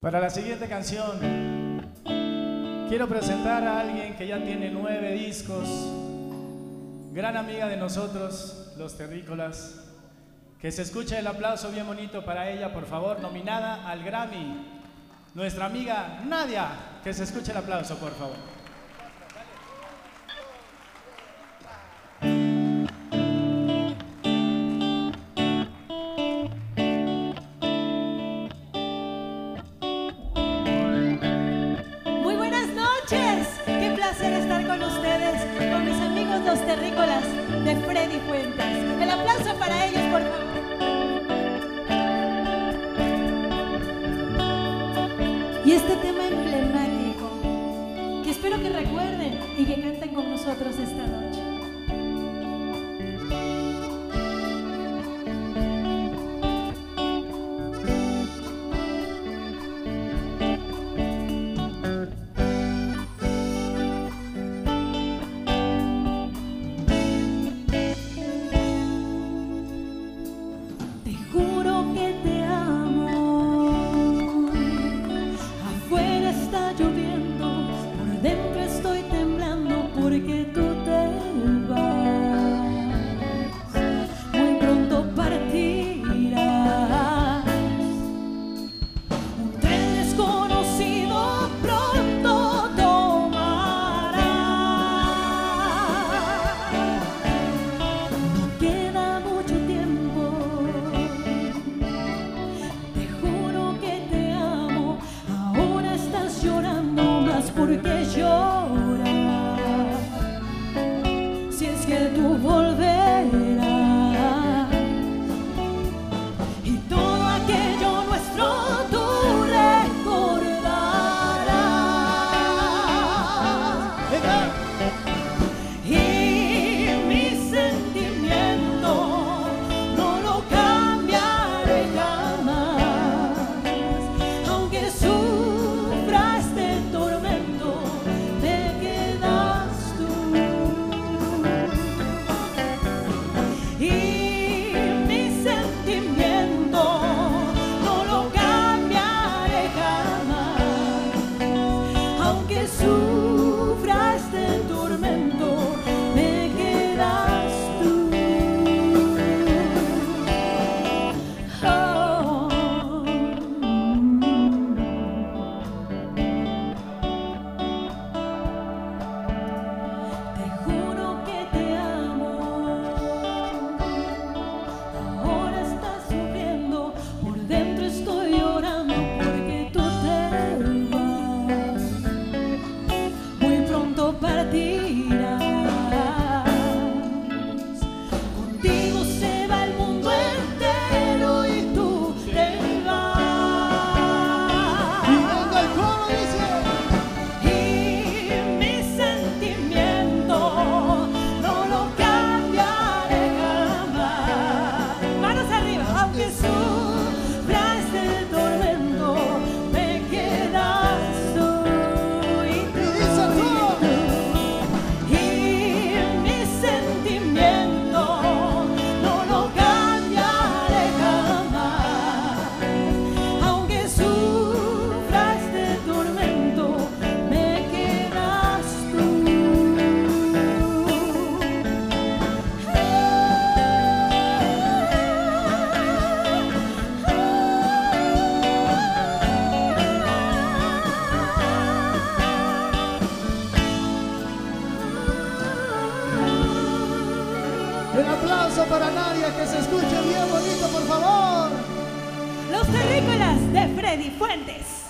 Para la siguiente canción, quiero presentar a alguien que ya tiene nueve discos, gran amiga de nosotros, los terrícolas. Que se escuche el aplauso bien bonito para ella, por favor, nominada al Grammy. Nuestra amiga Nadia, que se escuche el aplauso, por favor. Terrícolas de Freddy Fuentes. El aplauso para ellos, por favor. Y este tema emblemático, que espero que recuerden y que canten con nosotros esta noche. Porque tú te vas. do volante. Jesus. Pronto Un aplauso para Nadia, que se escuche bien bonito, por favor. Los terrícolas de Freddy Fuentes.